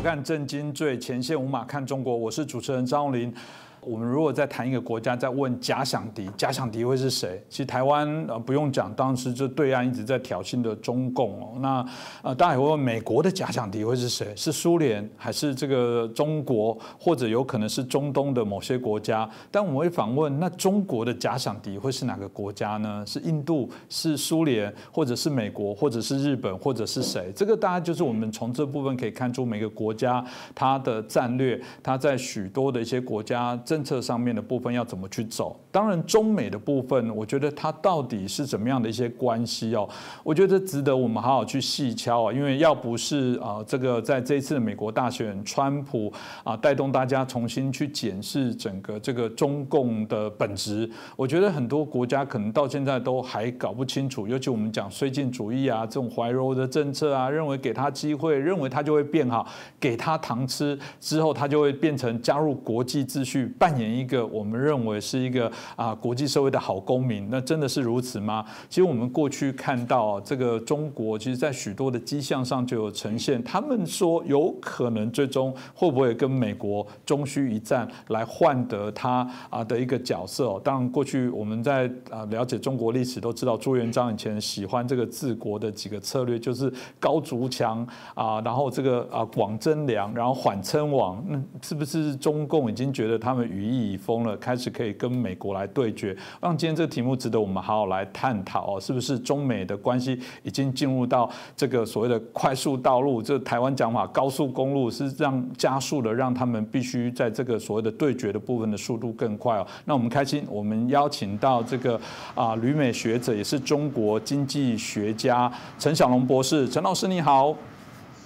看《震惊最前线》，无马看中国，我是主持人张荣林。我们如果在谈一个国家，在问假想敌，假想敌会是谁？其实台湾呃不用讲，当时就对岸一直在挑衅的中共哦。那呃，大家也会问美国的假想敌会是谁？是苏联还是这个中国，或者有可能是中东的某些国家？但我们会反问，那中国的假想敌会是哪个国家呢？是印度，是苏联，或者是美国，或者是日本，或者是谁？这个大家就是我们从这部分可以看出每个国家它的战略，它在许多的一些国家政策上面的部分要怎么去走。当然，中美的部分，我觉得它到底是怎么样的一些关系哦？我觉得值得我们好好去细敲啊，因为要不是啊，这个在这一次美国大选，川普啊带动大家重新去检视整个这个中共的本质，我觉得很多国家可能到现在都还搞不清楚。尤其我们讲绥靖主义啊，这种怀柔的政策啊，认为给他机会，认为他就会变好，给他糖吃之后，他就会变成加入国际秩序，扮演一个我们认为是一个。啊，国际社会的好公民，那真的是如此吗？其实我们过去看到这个中国，其实在许多的迹象上就有呈现。他们说有可能最终会不会跟美国终需一战来换得他啊的一个角色？当然，过去我们在啊了解中国历史都知道，朱元璋以前喜欢这个治国的几个策略，就是高筑墙啊，然后这个啊广征粮，然后缓称王。那是不是中共已经觉得他们羽翼已丰了，开始可以跟美国来？对决，让今天这个题目值得我们好好来探讨哦，是不是中美的关系已经进入到这个所谓的快速道路？这台湾讲法高速公路是让加速的，让他们必须在这个所谓的对决的部分的速度更快哦。那我们开心，我们邀请到这个啊旅美学者，也是中国经济学家陈小龙博士，陈老师你好，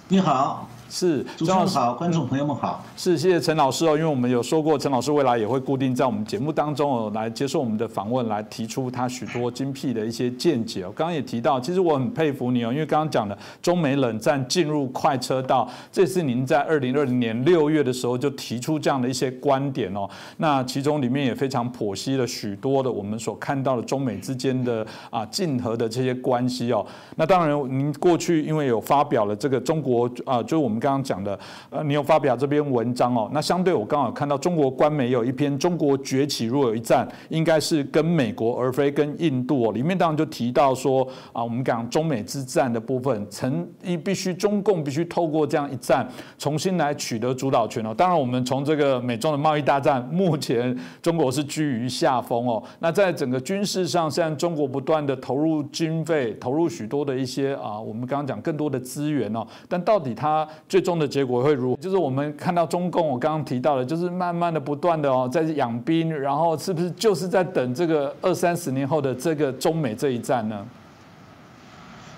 你好。是，主持人好，观众朋友们好。是，谢谢陈老师哦，因为我们有说过，陈老师未来也会固定在我们节目当中哦，来接受我们的访问，来提出他许多精辟的一些见解哦。刚刚也提到，其实我很佩服你哦，因为刚刚讲的中美冷战进入快车道，这是您在二零二零年六月的时候就提出这样的一些观点哦。那其中里面也非常剖析了许多的我们所看到的中美之间的啊竞合的这些关系哦。那当然，您过去因为有发表了这个中国啊，就是我们。刚刚讲的，呃，你有发表这篇文章哦。那相对我刚好看到中国官媒有一篇《中国崛起若有一战》，应该是跟美国而非跟印度哦。里面当然就提到说啊，我们讲中美之战的部分，曾一必须中共必须透过这样一战，重新来取得主导权哦。当然，我们从这个美中的贸易大战，目前中国是居于下风哦。那在整个军事上，现在中国不断的投入军费，投入许多的一些啊，我们刚刚讲更多的资源哦。但到底它最终的结果会如，就是我们看到中共，我刚刚提到的，就是慢慢的、不断的哦，在养兵，然后是不是就是在等这个二三十年后的这个中美这一战呢？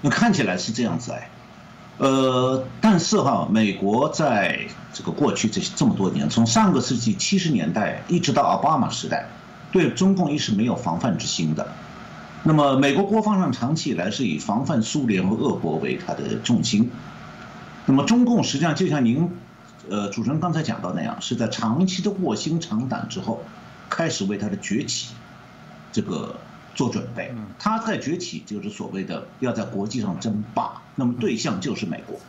那看起来是这样子哎，呃，但是哈，美国在这个过去这这么多年，从上个世纪七十年代一直到奥巴马时代，对中共一是没有防范之心的。那么，美国国防上长期以来是以防范苏联和俄国为它的重心。那么中共实际上就像您，呃，主持人刚才讲到那样，是在长期的卧薪尝胆之后，开始为他的崛起，这个做准备。他在崛起就是所谓的要在国际上争霸，那么对象就是美国。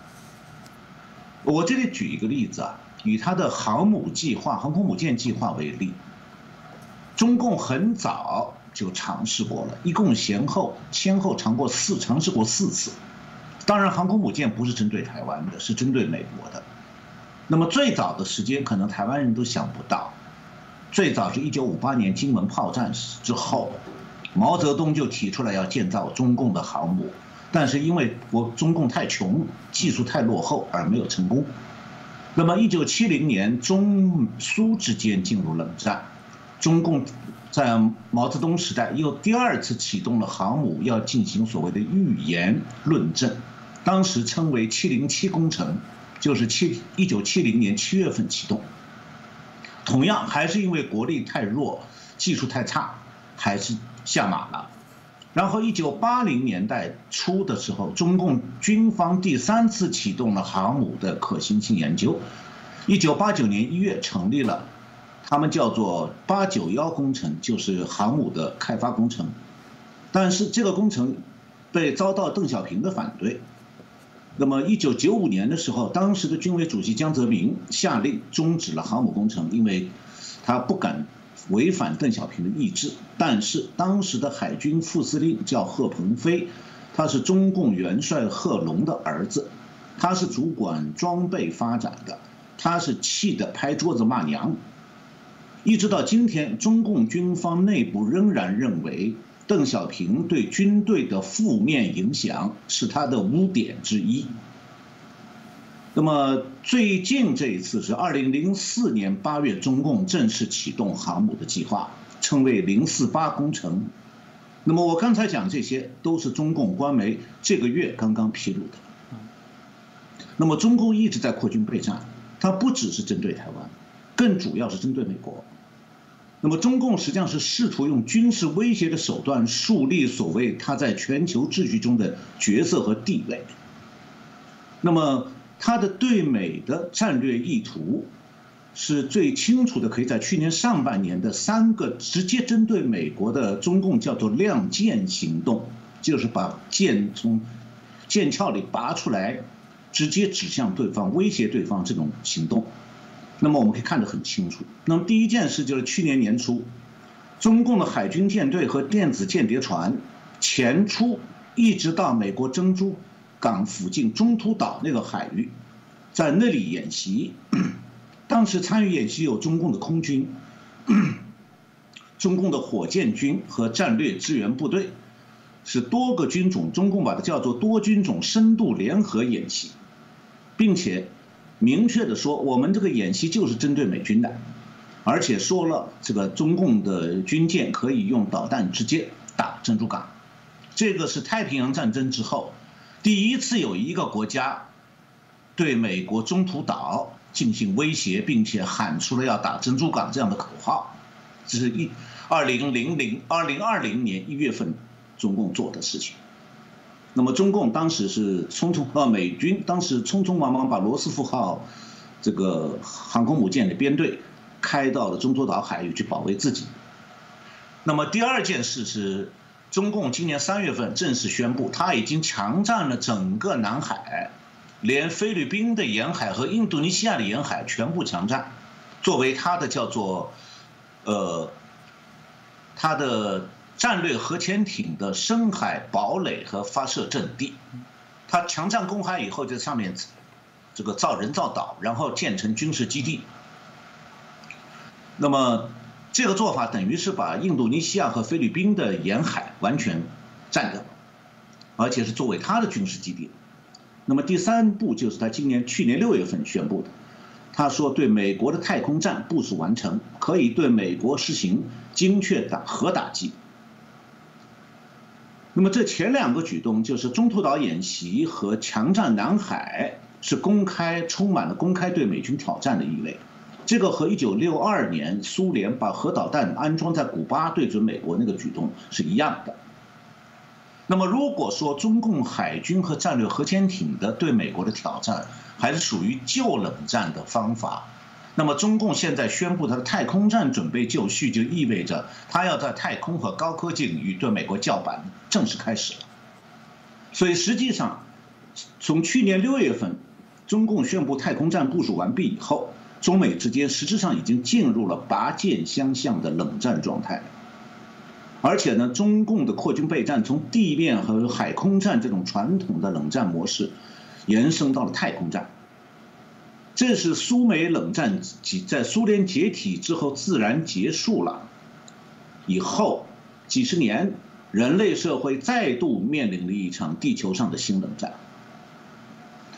我这里举一个例子啊，以他的航母计划、航空母舰计划为例，中共很早就尝试过了，一共先后先后尝过四尝试过四次。当然，航空母舰不是针对台湾的，是针对美国的。那么最早的时间，可能台湾人都想不到，最早是一九五八年金门炮战之后，毛泽东就提出来要建造中共的航母，但是因为国中共太穷，技术太落后而没有成功。那么一九七零年，中苏之间进入冷战，中共在毛泽东时代又第二次启动了航母，要进行所谓的预言论证。当时称为“七零七工程”，就是七一九七零年七月份启动。同样还是因为国力太弱，技术太差，还是下马了。然后一九八零年代初的时候，中共军方第三次启动了航母的可行性研究。一九八九年一月成立了，他们叫做“八九幺工程”，就是航母的开发工程。但是这个工程被遭到邓小平的反对。那么，一九九五年的时候，当时的军委主席江泽民下令终止了航母工程，因为他不敢违反邓小平的意志。但是，当时的海军副司令叫贺鹏飞，他是中共元帅贺龙的儿子，他是主管装备发展的，他是气得拍桌子骂娘。一直到今天，中共军方内部仍然认为。邓小平对军队的负面影响是他的污点之一。那么最近这一次是二零零四年八月，中共正式启动航母的计划，称为“零四八工程”。那么我刚才讲这些都是中共官媒这个月刚刚披露的。那么中共一直在扩军备战，它不只是针对台湾，更主要是针对美国。那么，中共实际上是试图用军事威胁的手段树立所谓他在全球秩序中的角色和地位。那么，他的对美的战略意图是最清楚的，可以在去年上半年的三个直接针对美国的中共叫做“亮剑”行动，就是把剑从剑鞘里拔出来，直接指向对方，威胁对方这种行动。那么我们可以看得很清楚。那么第一件事就是去年年初，中共的海军舰队和电子间谍船前出，一直到美国珍珠港附近中途岛那个海域，在那里演习。当时参与演习有中共的空军、中共的火箭军和战略支援部队，是多个军种，中共把它叫做多军种深度联合演习，并且。明确的说，我们这个演习就是针对美军的，而且说了这个中共的军舰可以用导弹直接打珍珠港，这个是太平洋战争之后第一次有一个国家对美国中途岛进行威胁，并且喊出了要打珍珠港这样的口号，这是一二零零零二零二零年一月份中共做的事情。那么中共当时是匆匆啊，美军当时匆匆忙忙把罗斯福号这个航空母舰的编队开到了中途岛海域去保卫自己。那么第二件事是，中共今年三月份正式宣布，他已经强占了整个南海，连菲律宾的沿海和印度尼西亚的沿海全部强占，作为他的叫做呃他的。战略核潜艇的深海堡垒和发射阵地，它强占公海以后，在上面这个造人造岛，然后建成军事基地。那么这个做法等于是把印度尼西亚和菲律宾的沿海完全占掉，而且是作为他的军事基地。那么第三步就是他今年去年六月份宣布的，他说对美国的太空站部署完成，可以对美国实行精确打核打击。那么这前两个举动就是中途岛演习和强占南海，是公开充满了公开对美军挑战的意味。这个和1962年苏联把核导弹安装在古巴对准美国那个举动是一样的。那么如果说中共海军和战略核潜艇的对美国的挑战还是属于旧冷战的方法。那么，中共现在宣布它的太空站准备就绪，就意味着它要在太空和高科技领域对美国叫板，正式开始了。所以，实际上，从去年六月份，中共宣布太空站部署完毕以后，中美之间实质上已经进入了拔剑相向的冷战状态。而且呢，中共的扩军备战从地面和海空战这种传统的冷战模式，延伸到了太空战。这是苏美冷战在苏联解体之后自然结束了，以后几十年，人类社会再度面临了一场地球上的新冷战。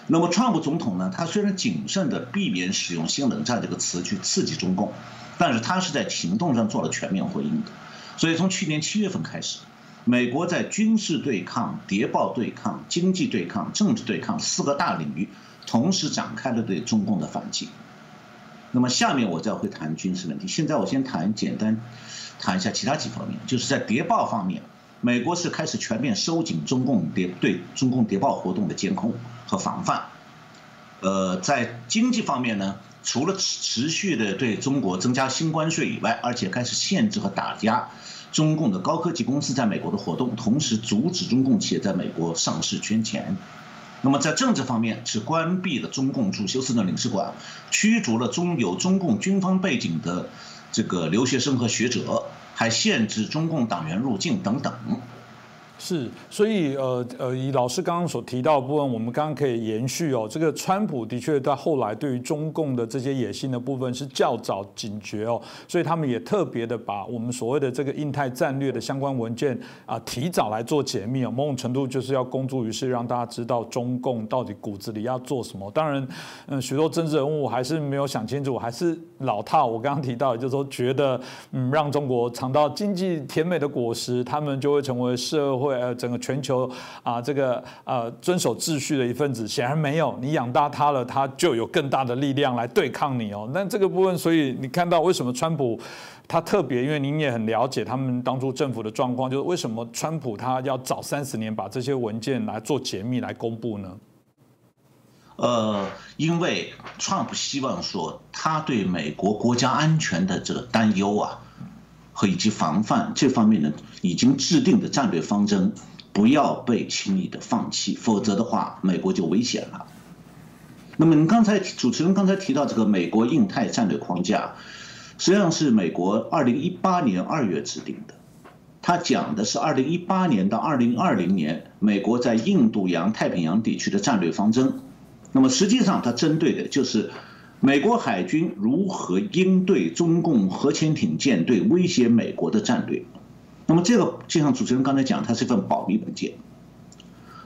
那么，川普总统呢？他虽然谨慎地避免使用“新冷战”这个词去刺激中共，但是他是在行动上做了全面回应的。所以，从去年七月份开始，美国在军事对抗、谍报对抗、经济对抗、政治对抗四个大领域。同时展开了对中共的反击。那么下面我再会谈军事问题。现在我先谈简单谈一下其他几方面，就是在谍报方面，美国是开始全面收紧中共谍对中共谍报活动的监控和防范。呃，在经济方面呢，除了持续的对中国增加新关税以外，而且开始限制和打压中共的高科技公司在美国的活动，同时阻止中共企业在美国上市圈钱。那么在政治方面是关闭了中共驻休斯顿领事馆，驱逐了中有中共军方背景的这个留学生和学者，还限制中共党员入境等等。是，所以呃呃，以老师刚刚所提到的部分，我们刚刚可以延续哦。这个川普的确在后来对于中共的这些野心的部分是较早警觉哦，所以他们也特别的把我们所谓的这个印太战略的相关文件啊提早来做解密哦，某种程度就是要公诸于世，让大家知道中共到底骨子里要做什么。当然，嗯，许多政治人物还是没有想清楚，还是老套。我刚刚提到，就是说觉得嗯，让中国尝到经济甜美的果实，他们就会成为社会。呃，整个全球啊，这个呃遵守秩序的一份子，显然没有。你养大他了，他就有更大的力量来对抗你哦。那这个部分，所以你看到为什么川普他特别，因为您也很了解他们当初政府的状况，就是为什么川普他要早三十年把这些文件来做解密来公布呢？呃，因为川普希望说他对美国国家安全的这个担忧啊。和以及防范这方面呢，已经制定的战略方针不要被轻易的放弃，否则的话，美国就危险了。那么，你刚才主持人刚才提到这个美国印太战略框架，实际上是美国二零一八年二月制定的，它讲的是二零一八年到二零二零年美国在印度洋太平洋地区的战略方针。那么，实际上它针对的就是。美国海军如何应对中共核潜艇舰队威胁美国的战略？那么这个就像主持人刚才讲，它是一份保密文件。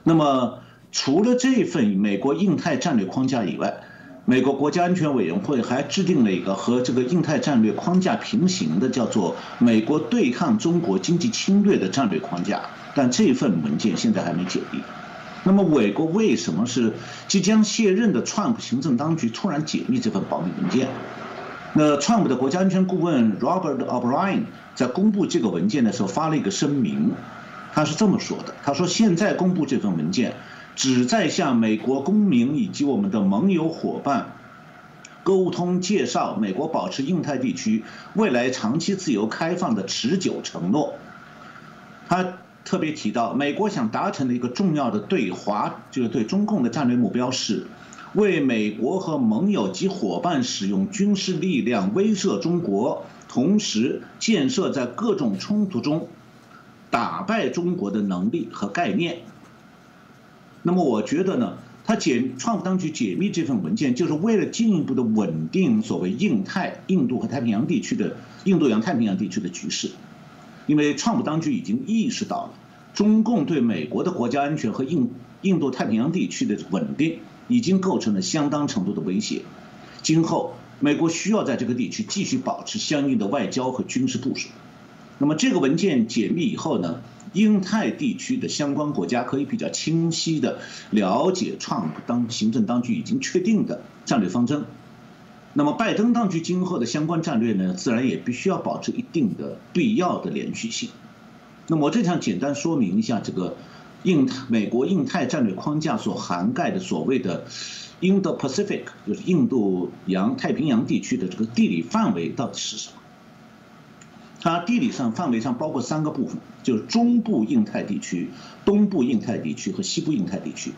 那么除了这份美国印太战略框架以外，美国国家安全委员会还制定了一个和这个印太战略框架平行的，叫做美国对抗中国经济侵略的战略框架。但这份文件现在还没解密。那么，美国为什么是即将卸任的川普行政当局突然解密这份保密文件？那川普的国家安全顾问 Robert O'Brien 在公布这个文件的时候发了一个声明，他是这么说的：“他说，现在公布这份文件，旨在向美国公民以及我们的盟友伙伴沟通介绍美国保持印太地区未来长期自由开放的持久承诺。”他。特别提到，美国想达成的一个重要的对华，就是对中共的战略目标是，为美国和盟友及伙伴使用军事力量威慑中国，同时建设在各种冲突中打败中国的能力和概念。那么，我觉得呢，他解创普当局解密这份文件，就是为了进一步的稳定所谓印太、印度和太平洋地区的印度洋太平洋地区的局势。因为川普当局已经意识到了，中共对美国的国家安全和印印度太平洋地区的稳定已经构成了相当程度的威胁。今后，美国需要在这个地区继续保持相应的外交和军事部署。那么，这个文件解密以后呢，英泰地区的相关国家可以比较清晰地了解川普当行政当局已经确定的战略方针。那么，拜登当局今后的相关战略呢，自然也必须要保持一定的必要的连续性。那么，我这想简单说明一下这个印美国印太战略框架所涵盖的所谓的 Indo-Pacific，就是印度洋太平洋地区的这个地理范围到底是什么？它地理上范围上包括三个部分，就是中部印太地区、东部印太地区和西部印太地区。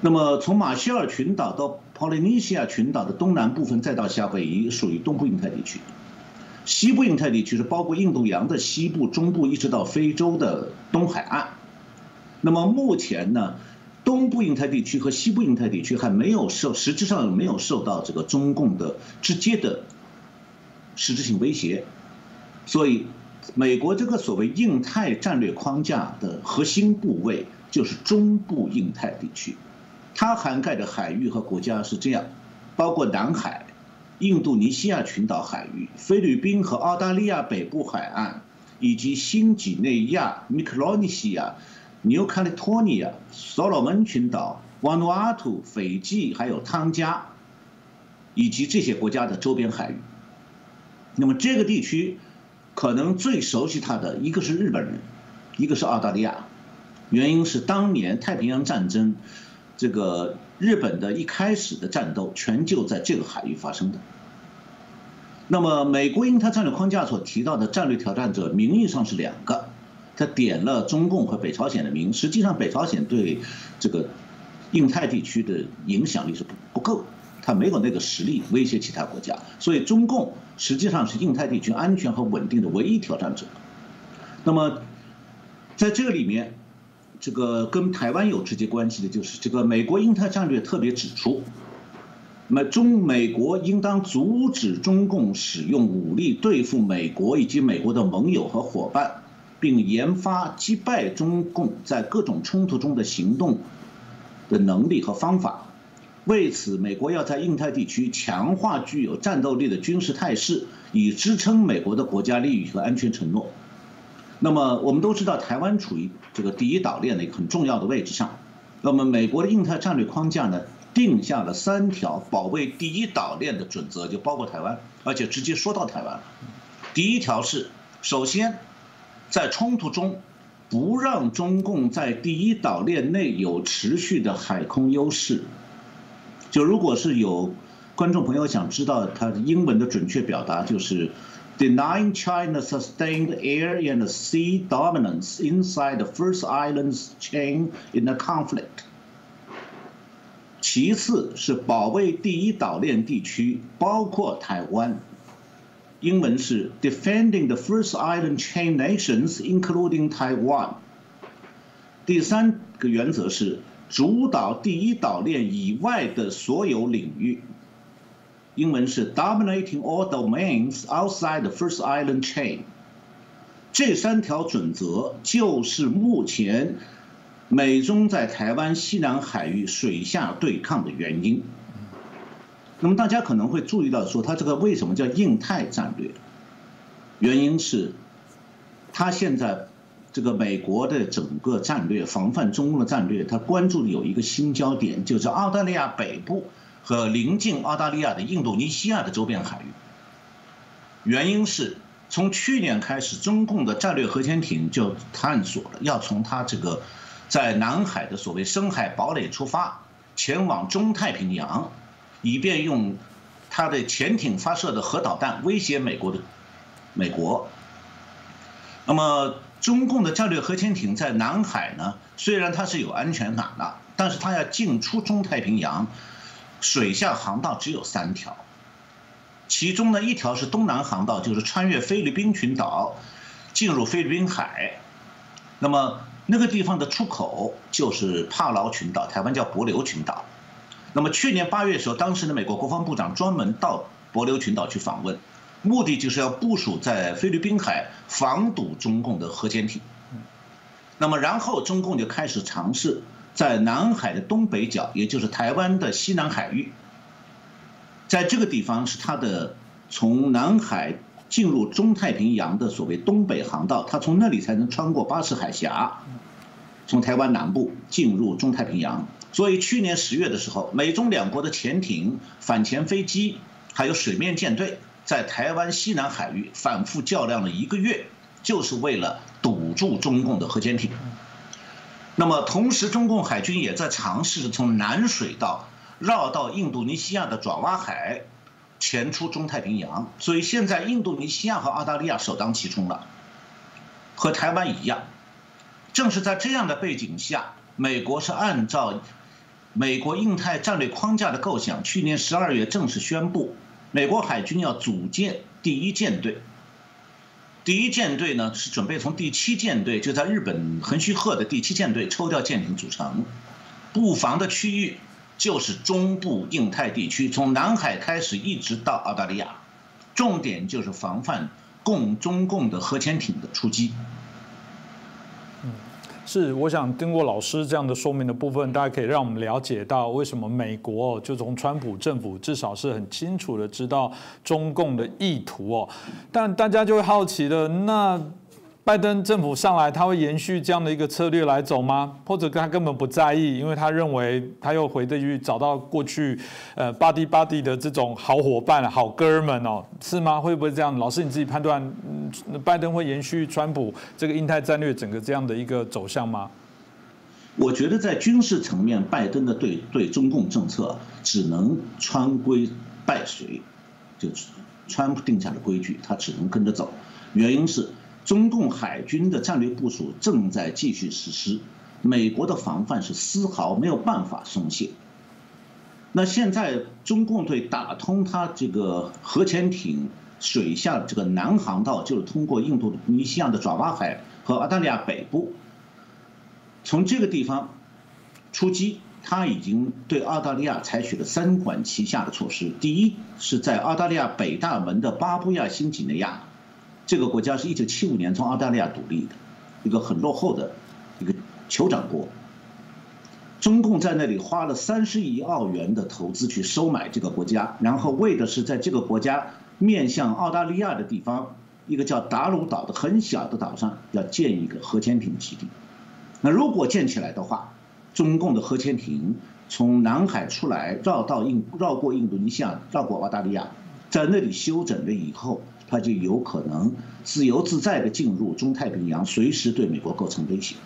那么，从马歇尔群岛到 Polynesia 群岛的东南部分，再到夏威夷，属于东部印太地区。西部印太地区是包括印度洋的西部、中部，一直到非洲的东海岸。那么目前呢，东部印太地区和西部印太地区还没有受，实质上没有受到这个中共的直接的实质性威胁。所以，美国这个所谓印太战略框架的核心部位就是中部印太地区。它涵盖的海域和国家是这样，包括南海、印度尼西亚群岛海域、菲律宾和澳大利亚北部海岸，以及新几内亚、密克罗尼西亚、New Caledonia、所罗门群岛、瓦努阿图、斐济，还有汤加，以及这些国家的周边海域。那么这个地区可能最熟悉它的一个是日本人，一个是澳大利亚，原因是当年太平洋战争。这个日本的一开始的战斗全就在这个海域发生的。那么，美国因它战略框架所提到的战略挑战者，名义上是两个，他点了中共和北朝鲜的名，实际上北朝鲜对这个印太地区的影响力是不不够，它没有那个实力威胁其他国家，所以中共实际上是印太地区安全和稳定的唯一挑战者。那么，在这里面，这个跟台湾有直接关系的就是这个美国印太战略特别指出，美中美国应当阻止中共使用武力对付美国以及美国的盟友和伙伴。并研发击败中共在各种冲突中的行动的能力和方法。为此，美国要在印太地区强化具有战斗力的军事态势，以支撑美国的国家利益和安全承诺。那么，我们都知道，台湾处于这个第一岛链的一个很重要的位置上。那么，美国的印太战略框架呢，定下了三条保卫第一岛链的准则，就包括台湾，而且直接说到台湾。第一条是，首先。在冲突中，不让中共在第一岛链内有持续的海空优势。就如果是有观众朋友想知道它的英文的准确表达，就是 denying China sustained air and sea dominance inside the first islands chain in the conflict。其次是保卫第一岛链地区，包括台湾。英文是 defending the first island chain nations, including Taiwan。第三个原则是主导第一岛链以外的所有领域。 英文是 dominating all domains outside the first island chain。这三条准则就是目前美中在台湾西南海域水下对抗的原因。那么大家可能会注意到，说它这个为什么叫印太战略？原因是，它现在这个美国的整个战略防范中共的战略，它关注的有一个新焦点，就是澳大利亚北部和临近澳大利亚的印度尼西亚的周边海域。原因是从去年开始，中共的战略核潜艇就探索了要从它这个在南海的所谓深海堡垒出发，前往中太平洋。以便用它的潜艇发射的核导弹威胁美国的美国。那么，中共的战略核潜艇在南海呢？虽然它是有安全感的，但是它要进出中太平洋，水下航道只有三条，其中呢一条是东南航道，就是穿越菲律宾群岛进入菲律宾海。那么那个地方的出口就是帕劳群岛，台湾叫帛琉群岛。那么去年八月的时候，当时的美国国防部长专门到帛琉群岛去访问，目的就是要部署在菲律宾海防堵中共的核潜艇。那么然后中共就开始尝试在南海的东北角，也就是台湾的西南海域，在这个地方是它的从南海进入中太平洋的所谓东北航道，它从那里才能穿过巴士海峡，从台湾南部进入中太平洋。所以去年十月的时候，美中两国的潜艇、反潜飞机，还有水面舰队，在台湾西南海域反复较量了一个月，就是为了堵住中共的核潜艇。那么同时，中共海军也在尝试从南水道绕到印度尼西亚的爪哇海，潜出中太平洋。所以现在印度尼西亚和澳大利亚首当其冲了，和台湾一样。正是在这样的背景下，美国是按照。美国印太战略框架的构想，去年十二月正式宣布，美国海军要组建第一舰队。第一舰队呢是准备从第七舰队，就在日本横须贺的第七舰队抽调舰艇组成。布防的区域就是中部印太地区，从南海开始一直到澳大利亚，重点就是防范共中共的核潜艇的出击。是，我想经过老师这样的说明的部分，大家可以让我们了解到为什么美国就从川普政府至少是很清楚的知道中共的意图哦，但大家就会好奇的那。拜登政府上来，他会延续这样的一个策略来走吗？或者他根本不在意，因为他认为他又回得去找到过去，呃，巴蒂巴蒂的这种好伙伴、好哥们哦，是吗？会不会这样？老师你自己判断，拜登会延续川普这个印太战略整个这样的一个走向吗？我觉得在军事层面，拜登的对对中共政策只能穿规败随，就川普定下的规矩，他只能跟着走。原因是。中共海军的战略部署正在继续实施，美国的防范是丝毫没有办法松懈。那现在中共对打通它这个核潜艇水下这个南航道，就是通过印度尼西亚的爪哇海和澳大利亚北部，从这个地方出击。他已经对澳大利亚采取了三管齐下的措施。第一，是在澳大利亚北大门的巴布亚新几内亚，这个国家是一九七五年从澳大利亚独立的，一个很落后的一个酋长国。中共在那里花了三十亿澳元的投资去收买这个国家，然后为的是在这个国家面向澳大利亚的地方，一个叫达鲁岛的很小的岛上要建一个核潜艇基地。那如果建起来的话，中共的核潜艇从南海出来，绕到印绕过印度尼西亚，绕过澳大利亚，在那里休整了以后，它就有可能自由自在地进入中太平洋，随时对美国构成威胁。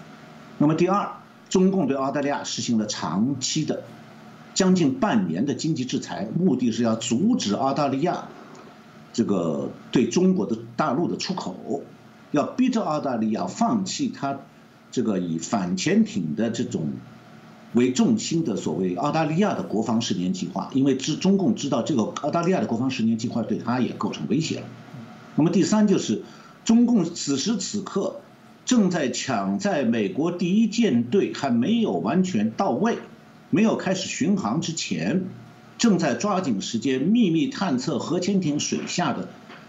那么第二，中共对澳大利亚实行了长期的、将近半年的经济制裁，目的是要阻止澳大利亚这个对中国的大陆的出口，要逼着澳大利亚放弃它这个以反潜艇的这种。为重心的所谓澳大利亚的国防十年计划，因为知中共知道这个澳大利亚的国防十年计划对他也构成威胁了。那么第三就是，中共此时此刻正在抢在美国第一舰队还没有完全到位、没有开始巡航之前，正在抓紧时间秘密探测核潜艇水下的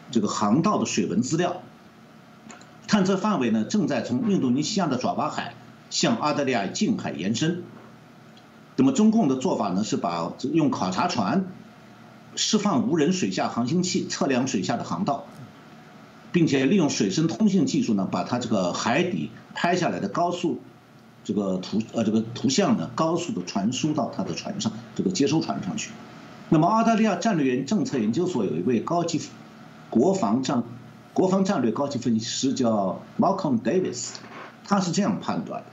这个航道的水文资料。探测范围呢，正在从印度尼西亚的爪哇海向澳大利亚近海延伸。那么中共的做法呢，是把用考察船释放无人水下航行器测量水下的航道，并且利用水声通信技术呢，把它这个海底拍下来的高速这个图呃这个图像呢，高速的传输到他的船上这个接收船上去。那么澳大利亚战略研政策研究所有一位高级国防战国防战略高级分析师叫 Malcolm Davis，他是这样判断的。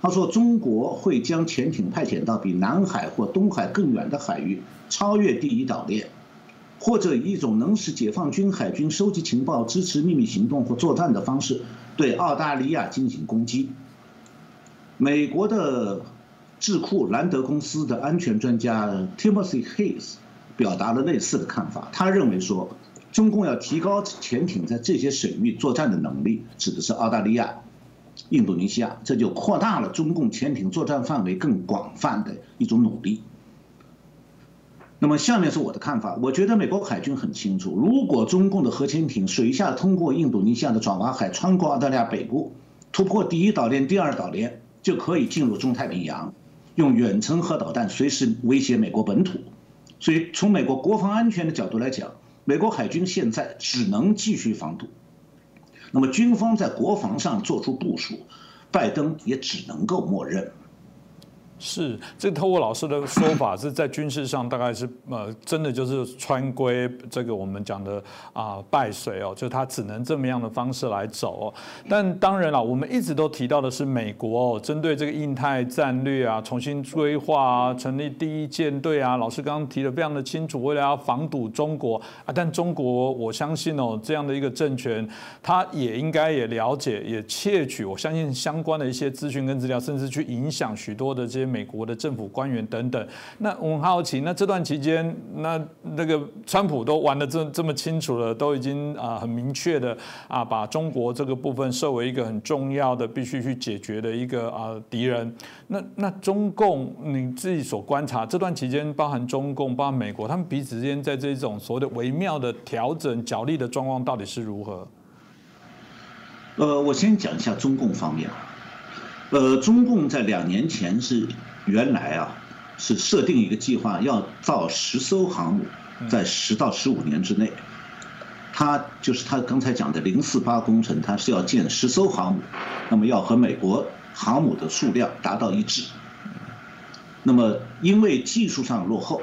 他说：“中国会将潜艇派遣到比南海或东海更远的海域，超越第一岛链，或者以一种能使解放军海军收集情报、支持秘密行动或作战的方式，对澳大利亚进行攻击。”美国的智库兰德公司的安全专家 Timothy Hayes 表达了类似的看法。他认为说，中共要提高潜艇在这些水域作战的能力，指的是澳大利亚。印度尼西亚，这就扩大了中共潜艇作战范围更广泛的一种努力。那么下面是我的看法，我觉得美国海军很清楚，如果中共的核潜艇水下通过印度尼西亚的爪哇海，穿过澳大利亚北部，突破第一岛链、第二岛链，就可以进入中太平洋，用远程核导弹随时威胁美国本土。所以从美国国防安全的角度来讲，美国海军现在只能继续防堵。那么军方在国防上做出部署，拜登也只能够默认。是，这透过老师的说法，是在军事上大概是呃，真的就是穿规这个我们讲的啊败水哦，就他只能这么样的方式来走。哦但当然了，我们一直都提到的是美国哦，针对这个印太战略啊，重新规划啊，成立第一舰队啊。老师刚刚提的非常的清楚，为了要防堵中国啊，但中国我相信哦，这样的一个政权，他也应该也了解，也窃取我相信相关的一些资讯跟资料，甚至去影响许多的这些。美国的政府官员等等，那我很好奇，那这段期间，那那个川普都玩的这这么清楚了，都已经啊很明确的啊把中国这个部分设为一个很重要的必须去解决的一个啊敌人。那那中共你自己所观察这段期间，包含中共、包含美国，他们彼此之间在这种所谓的微妙的调整角力的状况到底是如何？呃，我先讲一下中共方面。呃，中共在两年前是原来啊是设定一个计划，要造十艘航母，在十到十五年之内，他就是他刚才讲的零四八工程，他是要建十艘航母，那么要和美国航母的数量达到一致。那么因为技术上落后，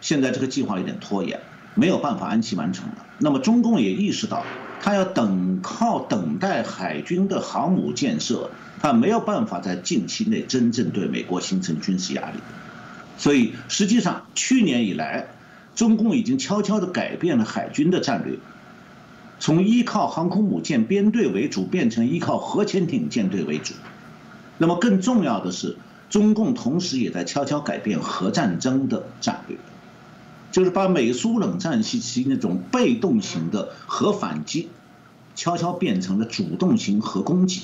现在这个计划有点拖延，没有办法按期完成了。那么中共也意识到，他要等靠等待海军的航母建设。他没有办法在近期内真正对美国形成军事压力，所以实际上去年以来，中共已经悄悄地改变了海军的战略，从依靠航空母舰编队为主变成依靠核潜艇舰队为主。那么更重要的是，中共同时也在悄悄改变核战争的战略，就是把美苏冷战时期那种被动型的核反击，悄悄变成了主动型核攻击。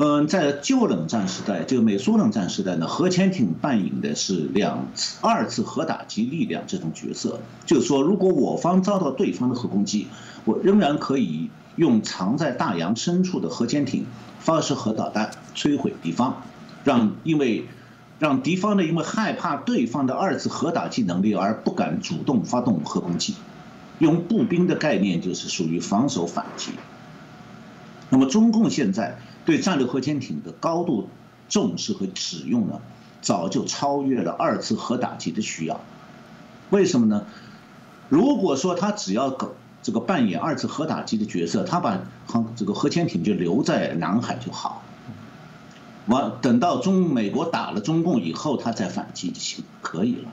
嗯，在旧冷战时代，就美苏冷战时代呢，核潜艇扮演的是两次、二次核打击力量这种角色。就是说，如果我方遭到对方的核攻击，我仍然可以用藏在大洋深处的核潜艇发射核导弹摧毁敌方，让因为让敌方呢因为害怕对方的二次核打击能力而不敢主动发动核攻击。用步兵的概念就是属于防守反击。那么中共现在。对战略核潜艇的高度重视和使用呢，早就超越了二次核打击的需要。为什么呢？如果说他只要搞这个扮演二次核打击的角色，他把航这个核潜艇就留在南海就好。完，等到中美国打了中共以后，他再反击就行，可以了。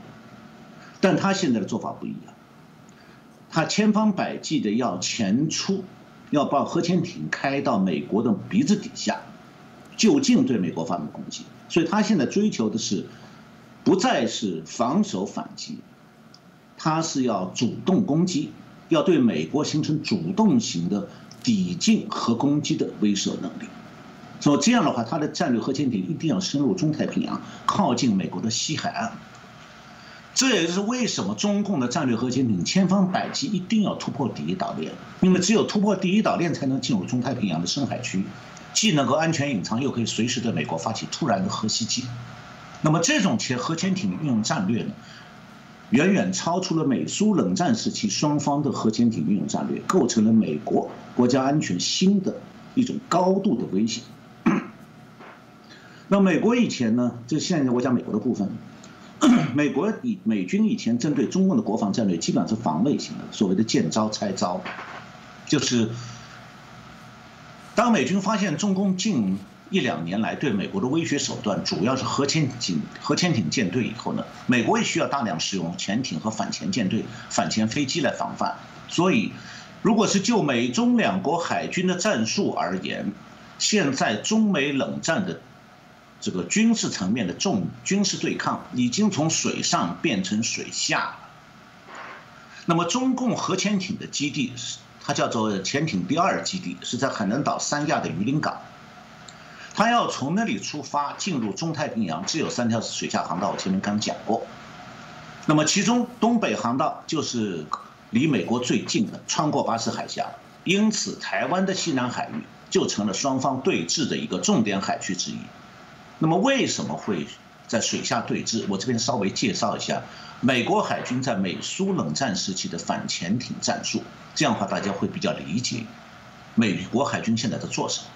但他现在的做法不一样，他千方百计的要前出。要把核潜艇开到美国的鼻子底下，就近对美国发动攻击。所以他现在追求的是，不再是防守反击，他是要主动攻击，要对美国形成主动型的抵近核攻击的威慑能力。说这样的话，它的战略核潜艇一定要深入中太平洋，靠近美国的西海岸。这也就是为什么中共的战略核潜艇千方百计一定要突破第一岛链，因为只有突破第一岛链，才能进入中太平洋的深海区，既能够安全隐藏，又可以随时对美国发起突然的核袭击。那么这种核潜艇运用战略呢，远远超出了美苏冷战时期双方的核潜艇运用战略，构成了美国国家安全新的一种高度的威胁。那美国以前呢，就现在我讲美国的部分。美国以美军以前针对中共的国防战略基本上是防卫型的，所谓的见招拆招，就是当美军发现中共近一两年来对美国的威胁手段主要是核潜艇、核潜艇舰队以后呢，美国也需要大量使用潜艇和反潜舰队、反潜飞机来防范。所以，如果是就美中两国海军的战术而言，现在中美冷战的。这个军事层面的重军事对抗已经从水上变成水下。那么，中共核潜艇的基地是它叫做潜艇第二基地，是在海南岛三亚的榆林港。它要从那里出发进入中太平洋，只有三条水下航道，我前面刚讲过。那么，其中东北航道就是离美国最近的，穿过巴士海峡，因此台湾的西南海域就成了双方对峙的一个重点海区之一。那么为什么会在水下对峙？我这边稍微介绍一下美国海军在美苏冷战时期的反潜艇战术，这样的话大家会比较理解美国海军现在在做什么。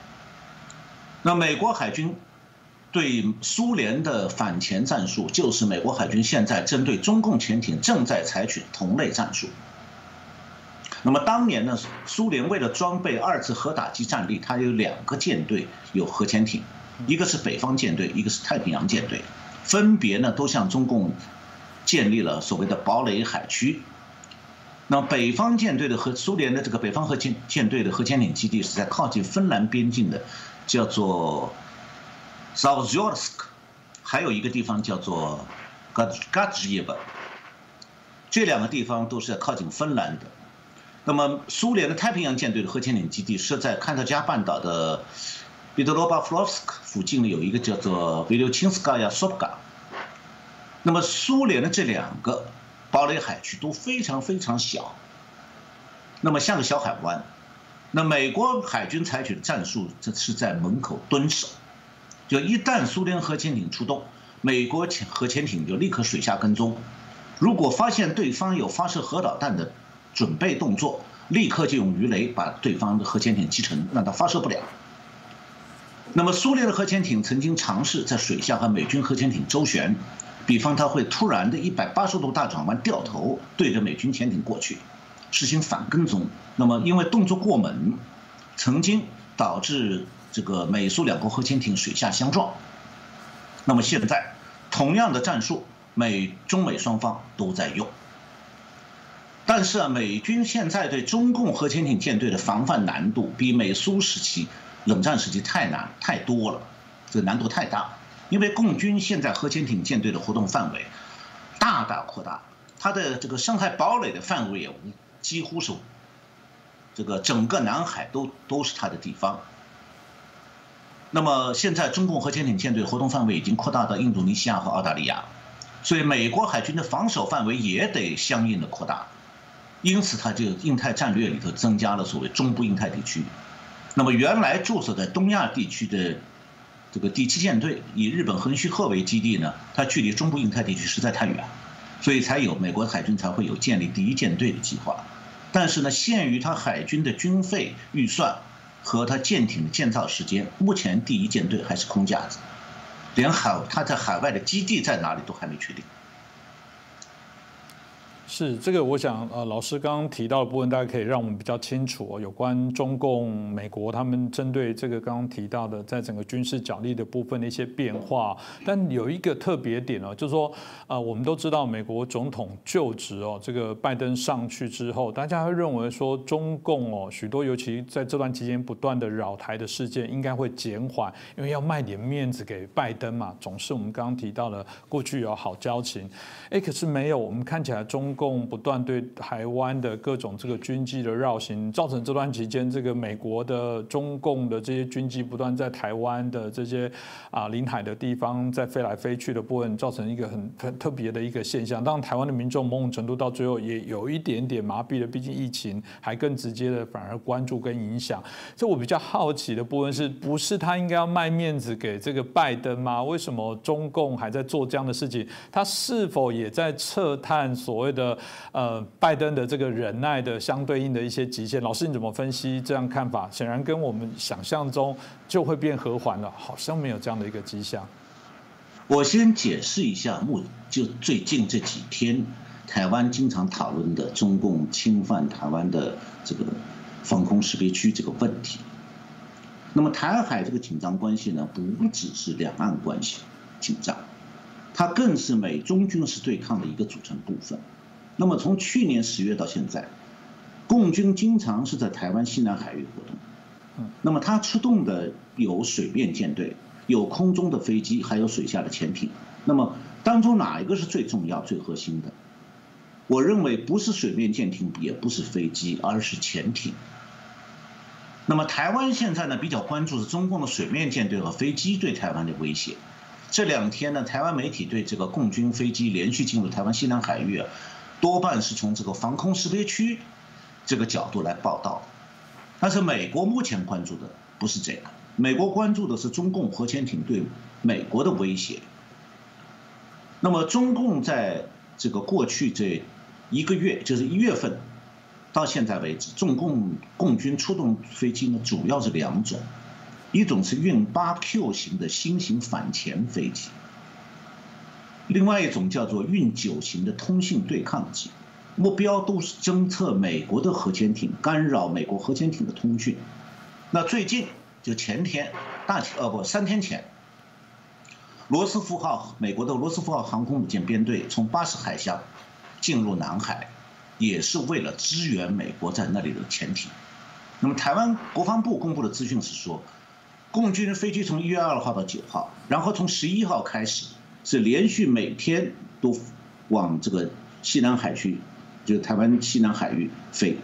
那美国海军对苏联的反潜战术，就是美国海军现在针对中共潜艇正在采取同类战术。那么当年呢，苏联为了装备二次核打击战力，它有两个舰队有核潜艇。一个是北方舰队，一个是太平洋舰队，分别呢都向中共建立了所谓的堡垒海区。那北方舰队的和苏联的这个北方核舰舰队的核潜艇基地是在靠近芬兰边境的，叫做 z a w z o r s k 还有一个地方叫做 Gadzhiev，这两个地方都是在靠近芬兰的。那么苏联的太平洋舰队的核潜艇基地设在堪察加半岛的。彼得罗巴夫洛夫斯克附近呢有一个叫做维留钦斯卡亚索布嘎，那么苏联的这两个堡垒海区都非常非常小，那么像个小海湾，那美国海军采取的战术这是在门口蹲守，就一旦苏联核潜艇出动，美国潜核潜艇就立刻水下跟踪，如果发现对方有发射核导弹的准备动作，立刻就用鱼雷把对方的核潜艇击沉，让它发射不了。那么，苏联的核潜艇曾经尝试在水下和美军核潜艇周旋，比方它会突然的一百八十度大转弯掉头对着美军潜艇过去，实行反跟踪。那么，因为动作过猛，曾经导致这个美苏两国核潜艇水下相撞。那么现在，同样的战术，美中美双方都在用。但是啊，美军现在对中共核潜艇舰队的防范难度比美苏时期。冷战时期太难太多了，这难度太大，因为共军现在核潜艇舰队的活动范围大大扩大，它的这个深海堡垒的范围也无几乎是这个整个南海都都是它的地方。那么现在中共核潜艇舰队活动范围已经扩大到印度尼西亚和澳大利亚，所以美国海军的防守范围也得相应的扩大，因此它就印太战略里头增加了所谓中部印太地区。那么原来驻守在东亚地区的这个第七舰队以日本横须贺为基地呢，它距离中部印太地区实在太远，所以才有美国海军才会有建立第一舰队的计划。但是呢，限于它海军的军费预算。和它舰艇的建造时间，目前第一舰队还是空架子，连海它在海外的基地在哪里都还没确定。是这个，我想呃，老师刚刚提到的部分，大家可以让我们比较清楚哦。有关中共、美国他们针对这个刚刚提到的，在整个军事角力的部分的一些变化。但有一个特别点哦，就是说，呃，我们都知道美国总统就职哦，这个拜登上去之后，大家会认为说，中共哦，许多尤其在这段期间不断的扰台的事件，应该会减缓，因为要卖点面子给拜登嘛，总是我们刚刚提到的过去有好交情。哎，可是没有，我们看起来中。共不断对台湾的各种这个军机的绕行，造成这段期间这个美国的中共的这些军机不断在台湾的这些啊临海的地方在飞来飞去的部分，造成一个很很特别的一个现象。当然，台湾的民众某种程度到最后也有一点点麻痹了，毕竟疫情还更直接的反而关注跟影响。这我比较好奇的部分是不是他应该要卖面子给这个拜登吗？为什么中共还在做这样的事情？他是否也在测探所谓的？呃，拜登的这个忍耐的相对应的一些极限，老师你怎么分析这样看法？显然跟我们想象中就会变和缓了，好像没有这样的一个迹象。我先解释一下，目就最近这几天，台湾经常讨论的中共侵犯台湾的这个防空识别区这个问题。那么台海这个紧张关系呢，不只是两岸关系紧张，它更是美中军事对抗的一个组成部分。那么从去年十月到现在，共军经常是在台湾西南海域活动。那么它出动的有水面舰队，有空中的飞机，还有水下的潜艇。那么当中哪一个是最重要、最核心的？我认为不是水面舰艇，也不是飞机，而是潜艇。那么台湾现在呢，比较关注是中共的水面舰队和飞机对台湾的威胁。这两天呢，台湾媒体对这个共军飞机连续进入台湾西南海域啊。多半是从这个防空识别区这个角度来报道，但是美国目前关注的不是这个，美国关注的是中共核潜艇对美国的威胁。那么中共在这个过去这一个月，就是一月份到现在为止，中共共军出动飞机呢，主要是两种，一种是运八 Q 型的新型反潜飞机。另外一种叫做运九型的通信对抗机，目标都是侦测美国的核潜艇，干扰美国核潜艇的通讯。那最近就前天，大前呃不三天前，罗斯福号美国的罗斯福号航空母舰编队从巴士海峡进入南海，也是为了支援美国在那里的潜艇。那么台湾国防部公布的资讯是说，共军飞机从一月二号到九号，然后从十一号开始。是连续每天都往这个西南海区，就是台湾西南海域飞，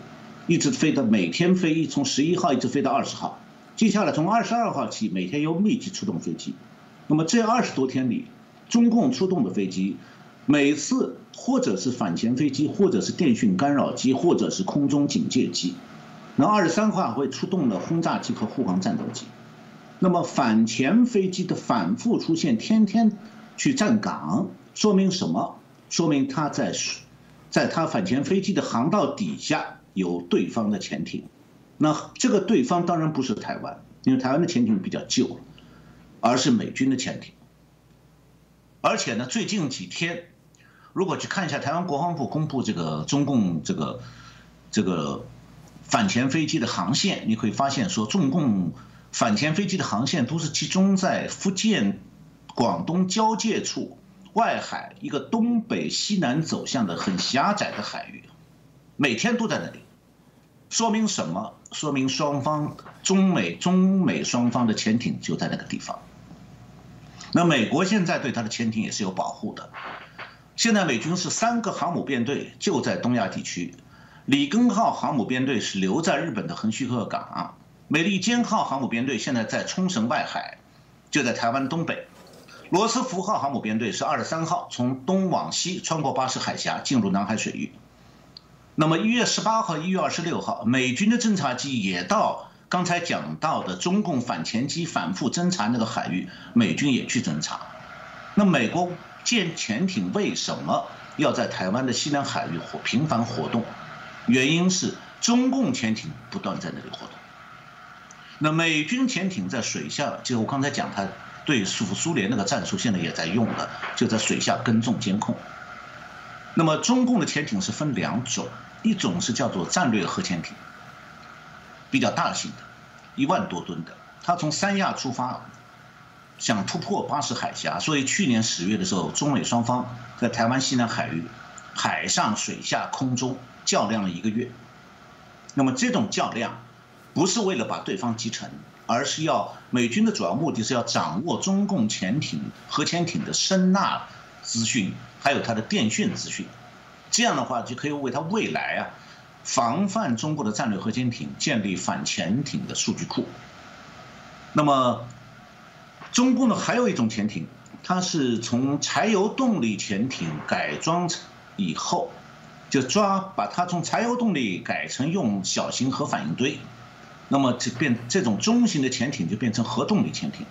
一直飞到每天飞，从十一号一直飞到二十号。接下来从二十二号起，每天又密集出动飞机。那么这二十多天里，中共出动的飞机，每次或者是反潜飞机，或者是电讯干扰机，或者是空中警戒机。那二十三号会出动的轰炸机和护航战斗机。那么反潜飞机的反复出现，天天。去站岗，说明什么？说明他在，在他反潜飞机的航道底下有对方的潜艇。那这个对方当然不是台湾，因为台湾的潜艇比较旧，而是美军的潜艇。而且呢，最近几天，如果去看一下台湾国防部公布这个中共这个这个反潜飞机的航线，你会发现说，中共反潜飞机的航线都是集中在福建。广东交界处外海一个东北西南走向的很狭窄的海域，每天都在那里，说明什么？说明双方中美中美双方的潜艇就在那个地方。那美国现在对它的潜艇也是有保护的。现在美军是三个航母编队就在东亚地区，里根号航母编队是留在日本的横须贺港，美利坚号航母编队现在在冲绳外海，就在台湾东北。罗斯福号航母编队是二十三号从东往西穿过巴士海峡进入南海水域。那么一月十八号、一月二十六号，美军的侦察机也到刚才讲到的中共反潜机反复侦察那个海域，美军也去侦察。那美国舰潜艇为什么要在台湾的西南海域活频繁活动？原因是中共潜艇不断在那里活动。那美军潜艇在水下，就我刚才讲，它对苏苏联那个战术现在也在用的，就在水下跟踪监控。那么中共的潜艇是分两种。一种是叫做战略核潜艇，比较大型的，一万多吨的。它从三亚出发，想突破巴士海峡，所以去年十月的时候，中美双方在台湾西南海域，海上、水下、空中较量了一个月。那么这种较量，不是为了把对方击沉，而是要美军的主要目的是要掌握中共潜艇、核潜艇的声呐资讯，还有它的电讯资讯。这样的话就可以为它未来啊，防范中国的战略核潜艇建立反潜艇的数据库。那么，中共呢还有一种潜艇，它是从柴油动力潜艇改装以后，就抓把它从柴油动力改成用小型核反应堆，那么这变这种中型的潜艇就变成核动力潜艇。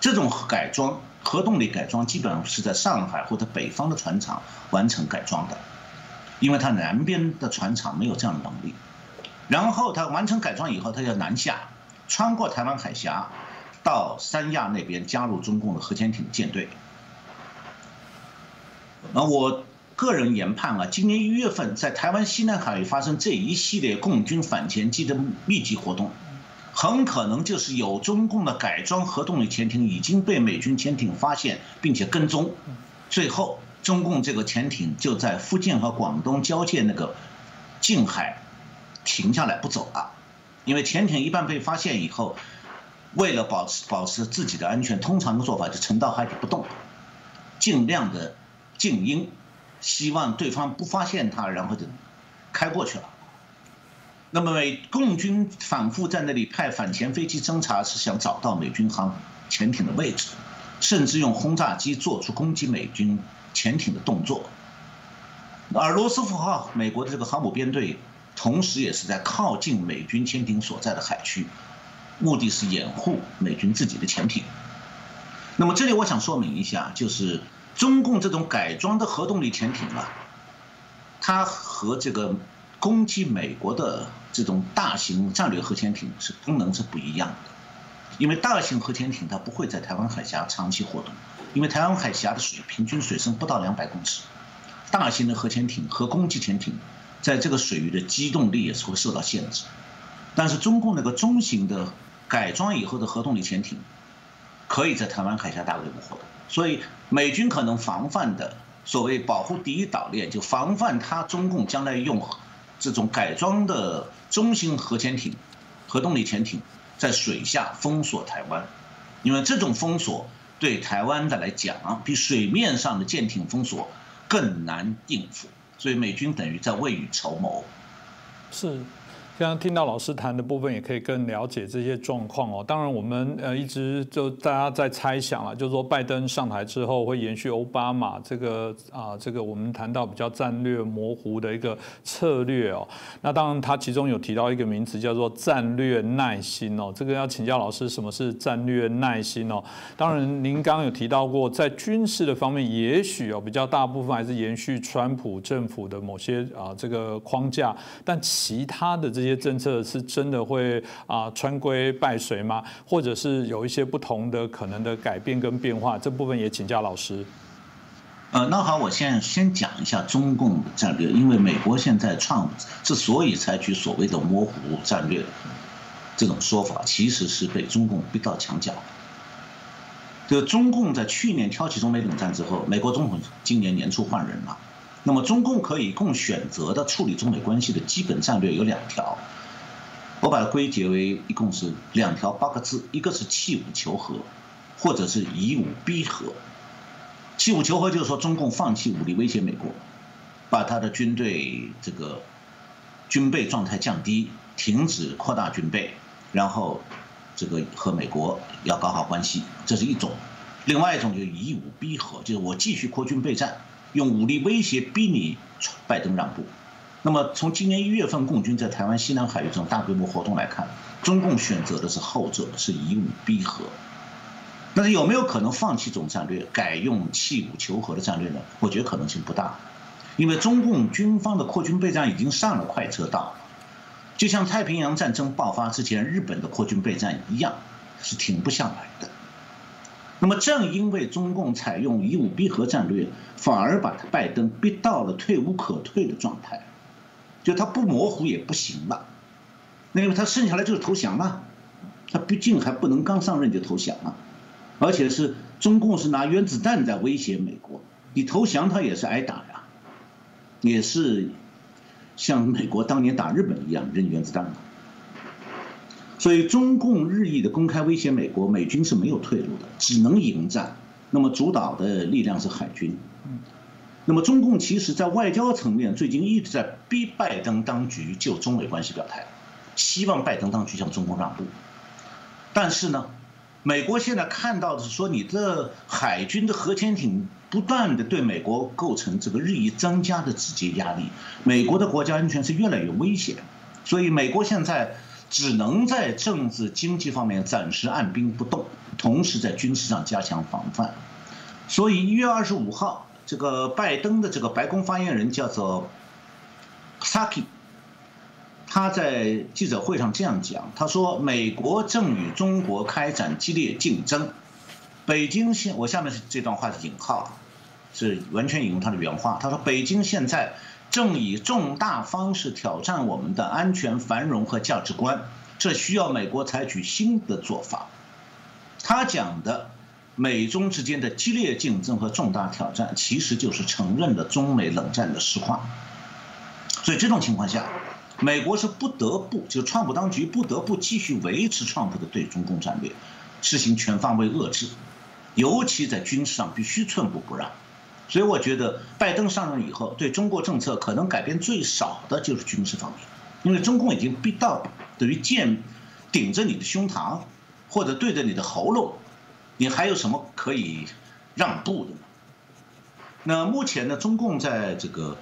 这种改装核动力改装基本上是在上海或者北方的船厂完成改装的。因为它南边的船厂没有这样的能力，然后它完成改装以后，它要南下，穿过台湾海峡，到三亚那边加入中共的核潜艇舰队。那我个人研判啊，今年一月份在台湾西南海域发生这一系列共军反潜机的密集活动，很可能就是有中共的改装核动力潜艇已经被美军潜艇发现并且跟踪，最后。中共这个潜艇就在福建和广东交界那个近海停下来不走了，因为潜艇一般被发现以后，为了保持保持自己的安全，通常的做法就沉到海底不动，尽量的静音，希望对方不发现它，然后就开过去了。那么美共军反复在那里派反潜飞机侦察，是想找到美军航潜艇的位置，甚至用轰炸机做出攻击美军。潜艇的动作，而罗斯福号美国的这个航母编队，同时也是在靠近美军潜艇所在的海区，目的是掩护美军自己的潜艇。那么这里我想说明一下，就是中共这种改装的核动力潜艇啊，它和这个攻击美国的这种大型战略核潜艇是功能是不一样的，因为大型核潜艇它不会在台湾海峡长期活动。因为台湾海峡的水平均水深不到两百公尺，大型的核潜艇和攻击潜艇在这个水域的机动力也是会受到限制。但是中共那个中型的改装以后的核动力潜艇，可以在台湾海峡大规模活动。所以美军可能防范的所谓保护第一岛链，就防范它中共将来用这种改装的中型核潜艇、核动力潜艇在水下封锁台湾，因为这种封锁。对台湾的来讲，比水面上的舰艇封锁更难应付，所以美军等于在未雨绸缪。是。刚刚听到老师谈的部分，也可以更了解这些状况哦。当然，我们呃一直就大家在猜想了，就是说拜登上台之后会延续奥巴马这个啊这个我们谈到比较战略模糊的一个策略哦。那当然，他其中有提到一个名词叫做战略耐心哦。这个要请教老师，什么是战略耐心哦？当然，您刚刚有提到过，在军事的方面，也许哦比较大部分还是延续川普政府的某些啊这个框架，但其他的这些。些政策是真的会啊穿规败水吗？或者是有一些不同的可能的改变跟变化？这部分也请教老师。呃，那好，我先先讲一下中共的战略，因为美国现在创之所以采取所谓的模糊战略这种说法，其实是被中共逼到墙角。就中共在去年挑起中美冷战之后，美国总统今年年初换人了。那么中共可以共选择的处理中美关系的基本战略有两条，我把它归结为一共是两条八个字，一个是弃武求和，或者是以武逼和。弃武求和就是说中共放弃武力威胁美国，把他的军队这个军备状态降低，停止扩大军备，然后这个和美国要搞好关系，这是一种。另外一种就是以武逼和，就是我继续扩军备战，用武力威胁逼你拜登让步。那么从今年一月份共军在台湾西南海域这种大规模活动来看，中共选择的是后者，是以武逼和。但是有没有可能放弃总战略，改用弃武求和的战略呢？我觉得可能性不大，因为中共军方的扩军备战已经上了快车道，就像太平洋战争爆发之前日本的扩军备战一样，是停不下来的。那么，正因为中共采用以武逼和战略，反而把他拜登逼到了退无可退的状态，就他不模糊也不行了。那因为他剩下来就是投降了，他毕竟还不能刚上任就投降了，而且是中共是拿原子弹在威胁美国，你投降他也是挨打呀，也是像美国当年打日本一样扔原子弹的。所以，中共日益的公开威胁美国，美军是没有退路的，只能迎战。那么，主导的力量是海军。那么，中共其实在外交层面最近一直在逼拜登当局就中美关系表态，希望拜登当局向中共让步。但是呢，美国现在看到的是说，你的海军的核潜艇不断的对美国构成这个日益增加的直接压力，美国的国家安全是越来越危险。所以，美国现在。只能在政治经济方面暂时按兵不动，同时在军事上加强防范。所以一月二十五号，这个拜登的这个白宫发言人叫做 Saki，他在记者会上这样讲，他说：“美国正与中国开展激烈竞争。”北京现，我下面是这段话的引号，是完全引用他的原话。他说：“北京现在。”正以重大方式挑战我们的安全、繁荣和价值观，这需要美国采取新的做法。他讲的美中之间的激烈竞争和重大挑战，其实就是承认了中美冷战的实况。所以这种情况下，美国是不得不，就川普当局不得不继续维持川普的对中共战略，实行全方位遏制，尤其在军事上必须寸步不让。所以我觉得，拜登上任以后，对中国政策可能改变最少的就是军事方面，因为中共已经逼到等于剑顶着你的胸膛，或者对着你的喉咙，你还有什么可以让步的呢？那目前呢，中共在这个，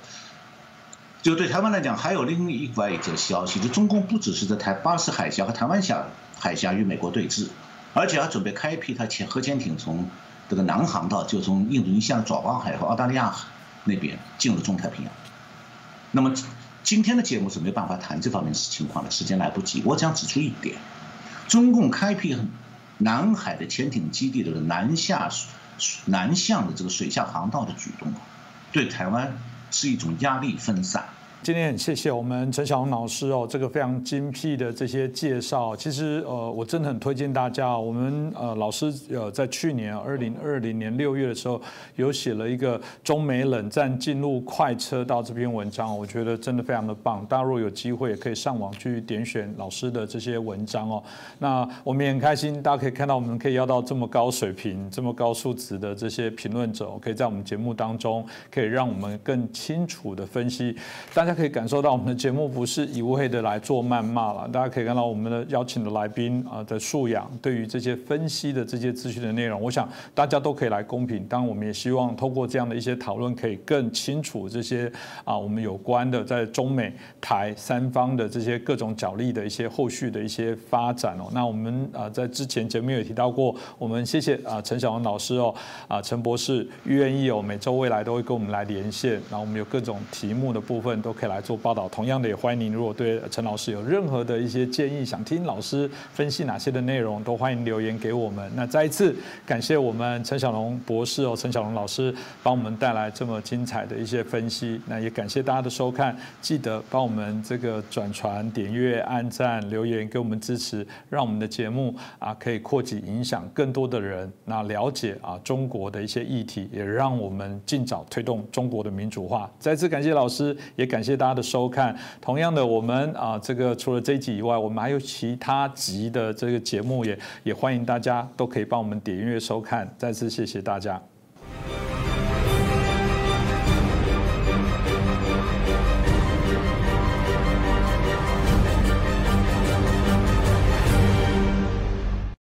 就对台湾来讲，还有另外一则消息，就中共不只是在台巴士海峡和台湾峡海峡与美国对峙，而且还准备开辟它潜核潜艇从。这个南航道就从印度尼西亚爪哇海和澳大利亚那边进入中太平洋。那么今天的节目是没办法谈这方面情况的，时间来不及。我想指出一点：中共开辟南海的潜艇基地的南下南向的这个水下航道的举动，对台湾是一种压力分散。今天很谢谢我们陈小龙老师哦，这个非常精辟的这些介绍。其实呃，我真的很推荐大家。我们呃老师呃在去年二零二零年六月的时候，有写了一个中美冷战进入快车道这篇文章，我觉得真的非常的棒。大家如果有机会，也可以上网去点选老师的这些文章哦。那我们也很开心，大家可以看到我们可以要到这么高水平、这么高素质的这些评论者，可以在我们节目当中，可以让我们更清楚的分析大大家。可以感受到我们的节目不是一味的来做谩骂了，大家可以看到我们的邀请的来宾啊的素养，对于这些分析的这些资讯的内容，我想大家都可以来公平。当然，我们也希望通过这样的一些讨论，可以更清楚这些啊我们有关的在中美台三方的这些各种角力的一些后续的一些发展哦。那我们啊在之前节目也提到过，我们谢谢啊陈小文老师哦啊陈博士愿意哦每周未来都会跟我们来连线，然后我们有各种题目的部分都可以。来做报道，同样的也欢迎您。如果对陈老师有任何的一些建议，想听老师分析哪些的内容，都欢迎留言给我们。那再一次感谢我们陈小龙博士哦，陈小龙老师帮我们带来这么精彩的一些分析。那也感谢大家的收看，记得帮我们这个转传、点阅、按赞、留言给我们支持，让我们的节目啊可以扩及影响更多的人，那了解啊中国的一些议题，也让我们尽早推动中国的民主化。再次感谢老师，也感。谢大家的收看。同样的，我们啊，这个除了这一集以外，我们还有其他集的这个节目，也也欢迎大家都可以帮我们点阅收看。再次谢谢大家。